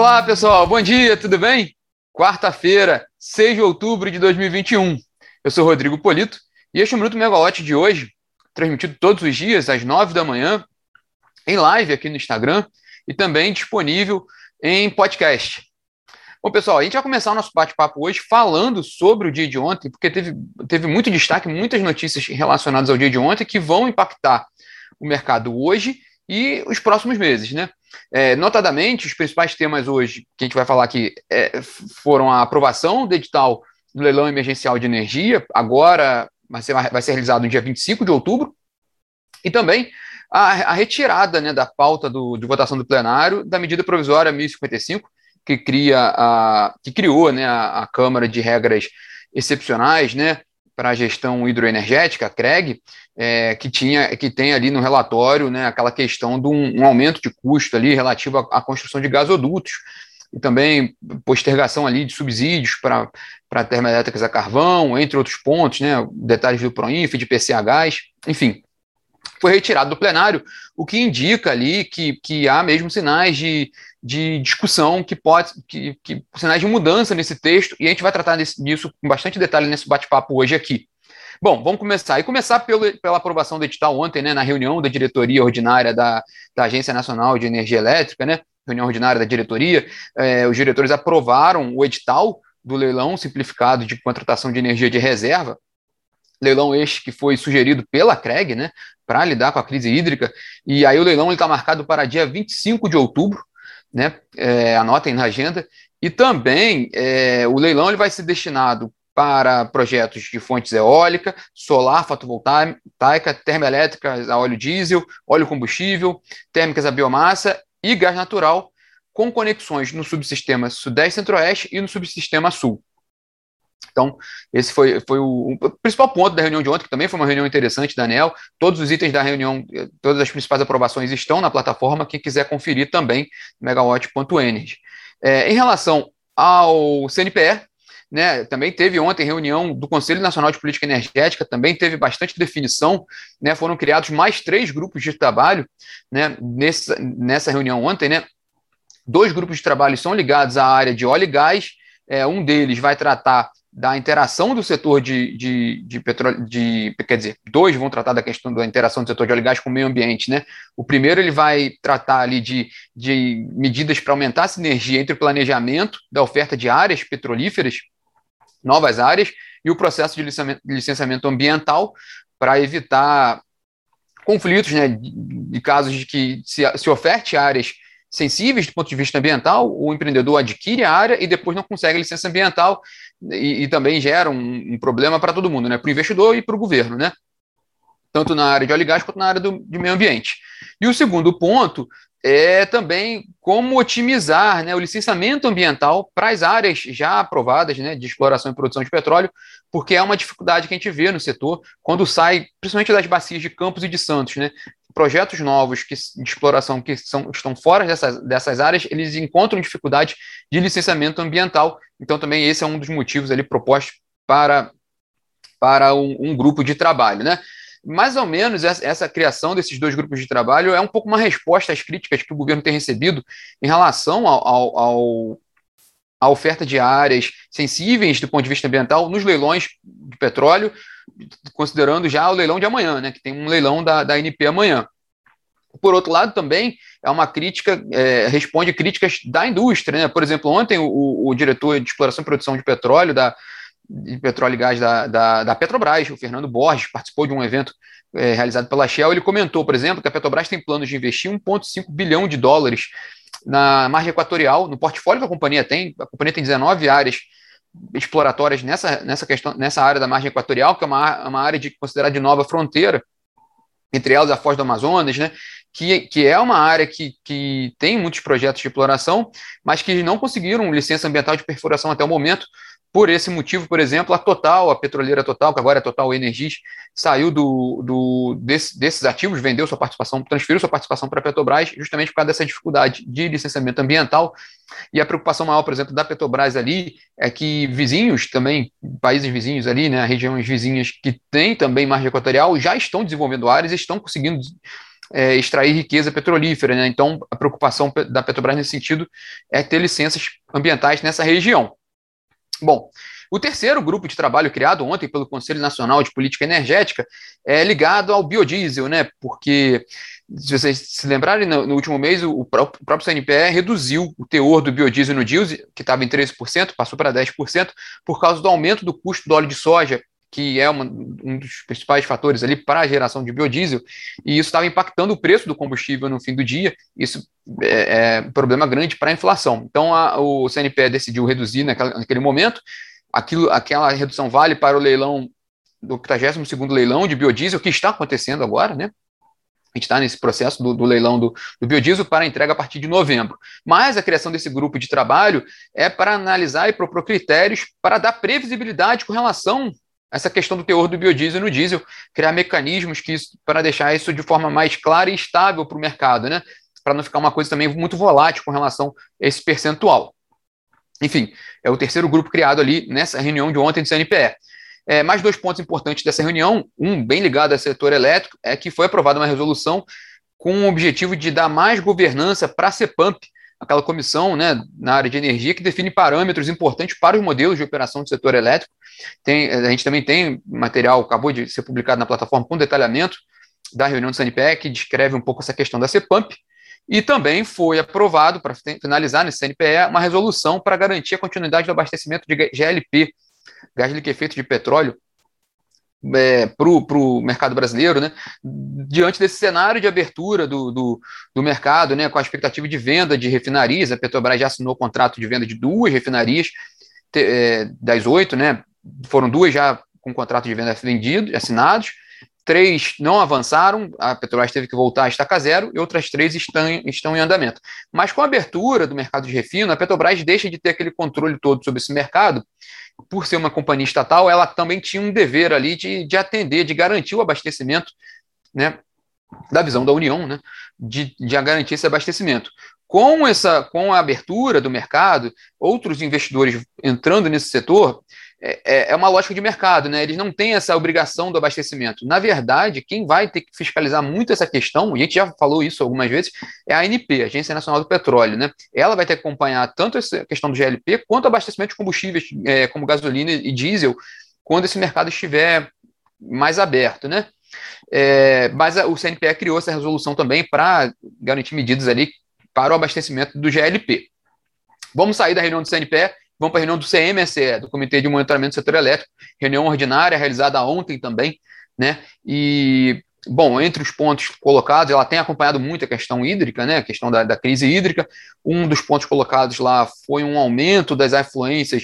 Olá, pessoal. Bom dia, tudo bem? Quarta-feira, 6 de outubro de 2021. Eu sou Rodrigo Polito e este é o Minuto Megawatt de hoje, transmitido todos os dias às 9 da manhã, em live aqui no Instagram e também disponível em podcast. Bom, pessoal, a gente vai começar o nosso bate-papo hoje falando sobre o dia de ontem, porque teve, teve muito destaque, muitas notícias relacionadas ao dia de ontem que vão impactar o mercado hoje e os próximos meses, né? É, notadamente, os principais temas hoje que a gente vai falar aqui é, foram a aprovação do edital do leilão emergencial de energia, agora vai ser, vai ser realizado no dia 25 de outubro, e também a, a retirada né, da pauta do, de votação do plenário da medida provisória 1055, que, cria a, que criou né, a, a Câmara de Regras Excepcionais, né, para a gestão hidroenergética, a CREG, é, que tinha, que tem ali no relatório, né, aquela questão de um, um aumento de custo ali relativo à, à, construção de gasodutos e também postergação ali de subsídios para termoelétricas a carvão, entre outros pontos, né, detalhes do Proinf, de PCHs, enfim, foi retirado do plenário, o que indica ali que, que há mesmo sinais de, de discussão que pode, que, que, sinais de mudança nesse texto, e a gente vai tratar disso com bastante detalhe nesse bate-papo hoje aqui. Bom, vamos começar. E começar pelo, pela aprovação do edital ontem, né, na reunião da diretoria ordinária da, da Agência Nacional de Energia Elétrica, né, reunião ordinária da diretoria, eh, os diretores aprovaram o edital do leilão simplificado de contratação de energia de reserva, leilão este que foi sugerido pela CREG, né, para lidar com a crise hídrica, e aí o leilão está marcado para dia 25 de outubro, né? É, anotem na agenda. E também é, o leilão ele vai ser destinado para projetos de fontes eólica, solar, fotovoltaica, termoelétricas a óleo diesel, óleo combustível, térmicas a biomassa e gás natural, com conexões no subsistema Sudeste Centro-Oeste e no subsistema Sul. Então, esse foi, foi o, o, principal ponto da reunião de ontem, que também foi uma reunião interessante da ANEL. Todos os itens da reunião, todas as principais aprovações estão na plataforma. Quem quiser conferir também, megawatt.energy. É, em relação ao CNPE, né, também teve ontem reunião do Conselho Nacional de Política Energética, também teve bastante definição, né, foram criados mais três grupos de trabalho né, nessa, nessa reunião ontem. Né, dois grupos de trabalho são ligados à área de óleo e gás, é, um deles vai tratar da interação do setor de, de, de petróleo, de, quer dizer, dois vão tratar da questão da interação do setor de óleo e gás com o meio ambiente, né? O primeiro ele vai tratar ali de, de medidas para aumentar a sinergia entre o planejamento da oferta de áreas petrolíferas, novas áreas, e o processo de licenciamento, ambiental para evitar conflitos, né, de, de casos de que se, se oferte áreas sensíveis do ponto de vista ambiental, o empreendedor adquire a área e depois não consegue licença ambiental e, e também gera um, um problema para todo mundo, né? para o investidor e para o governo, né? tanto na área de óleo e gás quanto na área do, de meio ambiente. E o segundo ponto é também como otimizar né, o licenciamento ambiental para as áreas já aprovadas né, de exploração e produção de petróleo, porque é uma dificuldade que a gente vê no setor quando sai, principalmente das bacias de Campos e de Santos, né, projetos novos que, de exploração que são, estão fora dessas, dessas áreas, eles encontram dificuldade de licenciamento ambiental. Então, também esse é um dos motivos ali propostos para, para um, um grupo de trabalho. Né? Mais ou menos essa, essa, criação desses dois grupos de trabalho é um pouco uma resposta às críticas que o governo tem recebido em relação ao, ao, ao a oferta de áreas sensíveis do ponto de vista ambiental nos leilões de petróleo, considerando já o leilão de amanhã, né, que tem um leilão da, da ANP amanhã. Por outro lado, também é uma crítica, é, responde críticas da indústria. Né? Por exemplo, ontem o, o, diretor de exploração e produção de petróleo, da, de petróleo e gás da, da, da Petrobras, o Fernando Borges, participou de um evento é, realizado pela Shell. Ele comentou, por exemplo, que a Petrobras tem planos de investir 1,5 bilhão de dólares na margem equatorial, no portfólio que a companhia tem. A companhia tem 19 áreas exploratórias nessa, nessa questão, nessa área da margem equatorial, que é uma, uma área de considerada de nova fronteira, entre elas a Foz do Amazonas, né? Que, que é uma área que, que tem muitos projetos de exploração, mas que não conseguiram licença ambiental de perfuração até o momento, por esse motivo, por exemplo, a Total, a petroleira Total, que agora é Total Energies, saiu do, do, desse, desses ativos, vendeu sua participação, transferiu sua participação para a Petrobras, justamente por causa dessa dificuldade de licenciamento ambiental. E a preocupação maior, por exemplo, da Petrobras ali é que vizinhos também, países vizinhos ali, né, regiões vizinhas que têm também margem equatorial, já estão desenvolvendo áreas e estão conseguindo é, extrair riqueza petrolífera. Né? Então, a preocupação da Petrobras nesse sentido é ter licenças ambientais nessa região. Bom, o terceiro grupo de trabalho criado ontem pelo Conselho Nacional de Política Energética é ligado ao biodiesel, né? Porque, se vocês se lembrarem, no, no último mês o, o, próprio CNPE reduziu o teor do biodiesel no diesel, que estava em 13%, passou para 10%, por causa do aumento do custo do óleo de soja que é uma, um dos principais fatores ali para a geração de biodiesel, e isso estava impactando o preço do combustível no fim do dia. Isso é, é um problema grande para a inflação. Então, a, o CNPE decidiu reduzir naquela, naquele momento. Aquilo, aquela redução vale para o leilão do 82 leilão de biodiesel, que está acontecendo agora, né? A gente está nesse processo do, do leilão do, do, biodiesel para entrega a partir de novembro. Mas a criação desse grupo de trabalho é para analisar e propor critérios para dar previsibilidade com relação essa questão do teor do biodiesel no diesel, criar mecanismos que para deixar isso de forma mais clara e estável para o mercado, né? Para não ficar uma coisa também muito volátil com relação a esse percentual. Enfim, é o terceiro grupo criado ali nessa reunião de ontem do CNPE. É, mais dois pontos importantes dessa reunião, um bem ligado ao setor elétrico, é que foi aprovada uma resolução com o objetivo de dar mais governança para a CEPAMP, aquela comissão né, na área de energia que define parâmetros importantes para os modelos de operação do setor elétrico. Tem, a gente também tem material, acabou de ser publicado na plataforma com detalhamento da reunião do CNPE, que descreve um pouco essa questão da CEPAMP, e também foi aprovado, para finalizar nesse CNPE, uma resolução para garantir a continuidade do abastecimento de GLP, gás liquefeito de petróleo, é, para o mercado brasileiro, né, diante desse cenário de abertura do, do, do, mercado, né, com a expectativa de venda de refinarias, a Petrobras já assinou o contrato de venda de duas refinarias, te, é, das oito, né, foram duas já com contrato de venda vendido, assinados, três não avançaram, a Petrobras teve que voltar a estaca zero, e outras três estão, estão em andamento. Mas com a abertura do mercado de refino, a Petrobras deixa de ter aquele controle todo sobre esse mercado por ser uma companhia estatal, ela também tinha um dever ali de, de atender, de garantir o abastecimento, né, da visão da União, né, de, de garantir esse abastecimento. Com essa, com a abertura do mercado, outros investidores entrando nesse setor, é, é, é uma lógica de mercado, né? Eles não têm essa obrigação do abastecimento. Na verdade, quem vai ter que fiscalizar muito essa questão, e a gente já falou isso algumas vezes, é a ANP, Agência Nacional do Petróleo, né? Ela vai ter que acompanhar tanto essa questão do GLP quanto o abastecimento de combustíveis é, como gasolina e diesel quando esse mercado estiver mais aberto, né? É, mas o CNPE criou essa resolução também para garantir medidas ali para o abastecimento do GLP. Vamos sair da reunião do CNPE Vamos para a reunião do CMSE, do Comitê de Monitoramento do Setor Elétrico, reunião ordinária realizada ontem também, né? E, bom, entre os pontos colocados, ela tem acompanhado muito a questão hídrica, né? A questão da, da crise hídrica. Um dos pontos colocados lá foi um aumento das afluências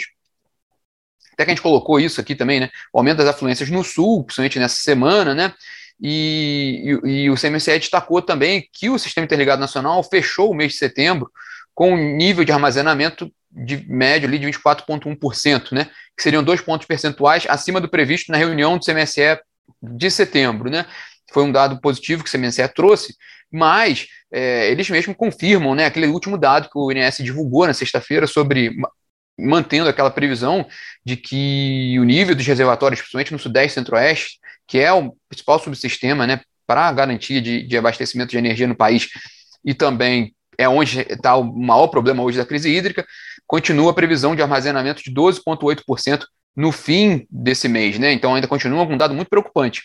até que a gente colocou isso aqui também, né? O aumento das afluências no sul, principalmente nessa semana, né? E, e, e, o CMCE destacou também que o Sistema Interligado Nacional fechou o mês de setembro com um nível de armazenamento de médio ali de 24,1%, né? Que seriam dois pontos percentuais acima do previsto na reunião do CMSE de setembro, né? Foi um dado positivo que o CMSE trouxe, mas é, eles mesmos confirmam, né? Aquele último dado que o INS divulgou na sexta-feira sobre mantendo aquela previsão de que o nível dos reservatórios, principalmente no Sudeste e Centro-Oeste, que é o principal subsistema, né, para a garantia de, de abastecimento de energia no país, e também é onde está o maior problema hoje da crise hídrica, continua a previsão de armazenamento de 12,8% no fim desse mês, né? Então ainda continua com um dado muito preocupante.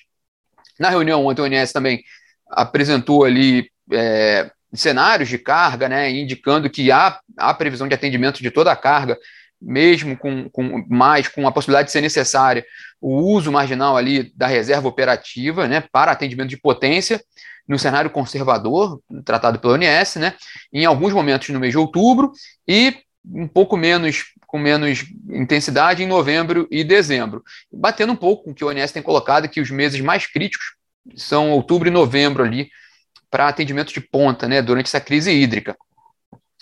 Na reunião ontem, o ONS também apresentou ali é, cenários de carga, né, indicando que há, há previsão de atendimento de toda a carga, mesmo com, com mais, com a possibilidade de ser necessária o uso marginal ali da reserva operativa, né, para atendimento de potência, no cenário conservador, tratado pela ONS, né, em alguns momentos no mês de outubro e um pouco menos, com menos intensidade em novembro e dezembro. Batendo um pouco com o que o ONS tem colocado, que os meses mais críticos são outubro e novembro ali, para atendimento de ponta, né, durante essa crise hídrica.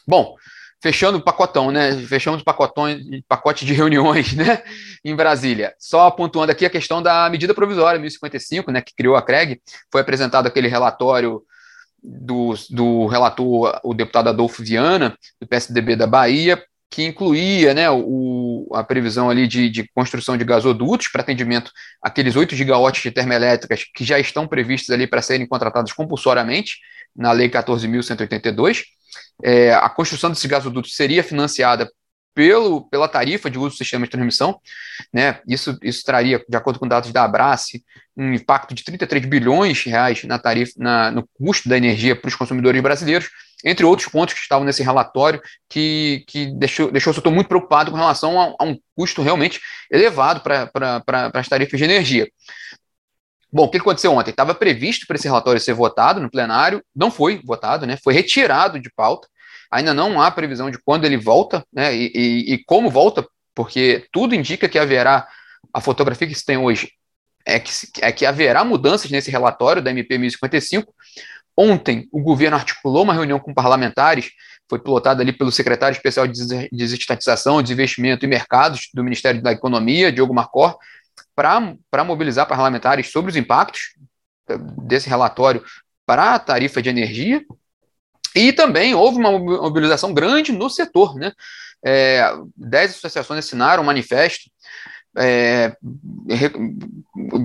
Bom, fechando o pacotão, né? Fechamos o pacote de reuniões, né? Em Brasília. Só pontuando aqui a questão da medida provisória 1055, né? Que criou a CREG. Foi apresentado aquele relatório do, do relator, o deputado Adolfo Viana, do PSDB da Bahia, que incluía né, o, a previsão ali de, de construção de gasodutos para atendimento àqueles 8 gigawatts de termoelétricas que já estão previstos ali para serem contratados compulsoriamente na Lei 14.182. É, a construção desses gasodutos seria financiada pelo, pela tarifa de uso do sistema de transmissão. Né? Isso, isso traria, de acordo com dados da Abrace, um impacto de 33 bilhões de reais na tarifa, na, no custo da energia para os consumidores brasileiros, entre outros pontos que estavam nesse relatório, que, que deixou, deixou o setor muito preocupado com relação a, a um custo realmente elevado para as tarifas de energia. Bom, o que aconteceu ontem? Estava previsto para esse relatório ser votado no plenário, não foi votado, né? Foi retirado de pauta. Ainda não há previsão de quando ele volta, né? E, e, e como volta, porque tudo indica que haverá a fotografia que se tem hoje é que, é que haverá mudanças nesse relatório da MP 1055. Ontem, o governo articulou uma reunião com parlamentares, foi pilotada ali pelo secretário especial de desestatização, desinvestimento e mercados do Ministério da Economia, Diogo Marcor, para mobilizar parlamentares sobre os impactos eh, desse relatório para a tarifa de energia. E também houve uma mobilização grande no setor. Né? É, dez associações assinaram um manifesto é,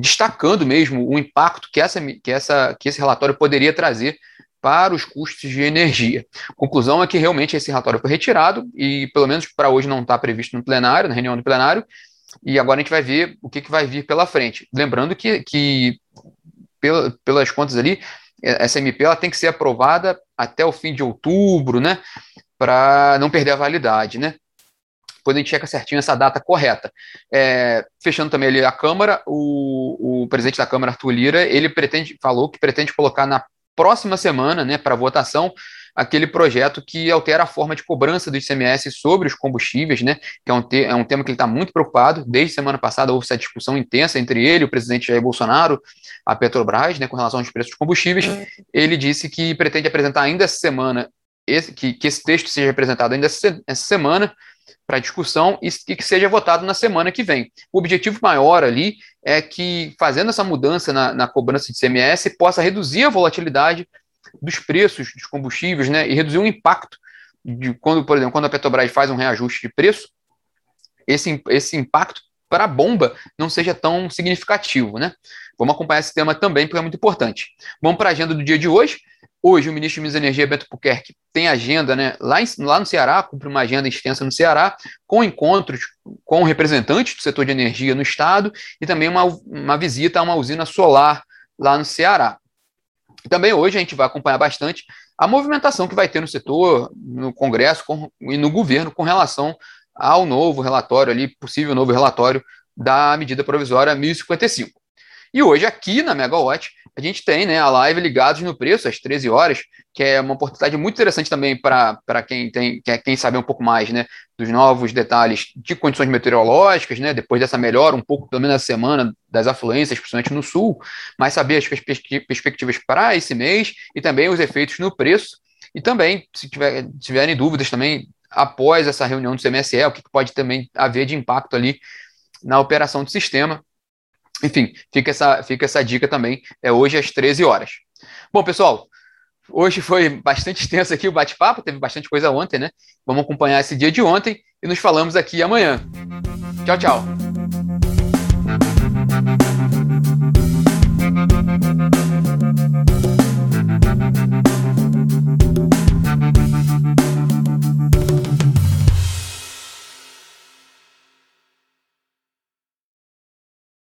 destacando mesmo o impacto que, essa, que, essa, que esse relatório poderia trazer para os custos de energia. Conclusão é que realmente esse relatório foi retirado e, pelo menos para hoje, não está previsto no plenário, na reunião do plenário, e agora a gente vai ver o que, que vai vir pela frente. Lembrando que, que pela, pelas contas ali, essa MP ela tem que ser aprovada até o fim de outubro, né? Para não perder a validade, né? Depois a gente checa certinho essa data correta. É, fechando também ali a Câmara, o, o presidente da Câmara, Arthur Lira, ele pretende, falou que pretende colocar na próxima semana, né, para votação, aquele projeto que altera a forma de cobrança do ICMS sobre os combustíveis, né? Que é um, te é um tema que ele está muito preocupado. Desde semana passada houve essa discussão intensa entre ele, o presidente Jair Bolsonaro, a Petrobras, né, com relação aos preços dos combustíveis. Ele disse que pretende apresentar ainda essa semana, esse, que, que esse texto seja apresentado ainda essa, essa semana para discussão e que seja votado na semana que vem. O objetivo maior ali é que, fazendo essa mudança na, na cobrança de ICMS, possa reduzir a volatilidade dos preços dos combustíveis, né, e reduzir o impacto de quando, por exemplo, quando a Petrobras faz um reajuste de preço, esse, esse impacto para a bomba não seja tão significativo, né? Vamos acompanhar esse tema também, porque é muito importante. Vamos para a agenda do dia de hoje. Hoje, o ministro de Minas e Energia, Beto Puquerque, tem agenda né, lá, em, lá no Ceará, cumpre uma agenda extensa no Ceará, com encontros com representantes do setor de energia no estado e também uma, uma visita a uma usina solar lá no Ceará. Também hoje a gente vai acompanhar bastante a movimentação que vai ter no setor, no Congresso com, e no governo com relação ao novo relatório ali, possível novo relatório da medida provisória 1055. E hoje aqui na Megawatt a gente tem né, a live Ligados no Preço, às 13 horas, que é uma oportunidade muito interessante também para quem tem quem, quem saber um pouco mais né, dos novos detalhes de condições meteorológicas, né, depois dessa melhora um pouco também na semana das afluências, principalmente no sul, mas saber as perspectivas para esse mês e também os efeitos no preço. E também, se tiver, tiverem dúvidas também, após essa reunião do CMSE, o que pode também haver de impacto ali na operação do sistema. Enfim, fica essa, fica essa dica também, é hoje às 13 horas. Bom, pessoal, hoje foi bastante extenso aqui o bate-papo, teve bastante coisa ontem, né? Vamos acompanhar esse dia de ontem e nos falamos aqui amanhã. Tchau, tchau.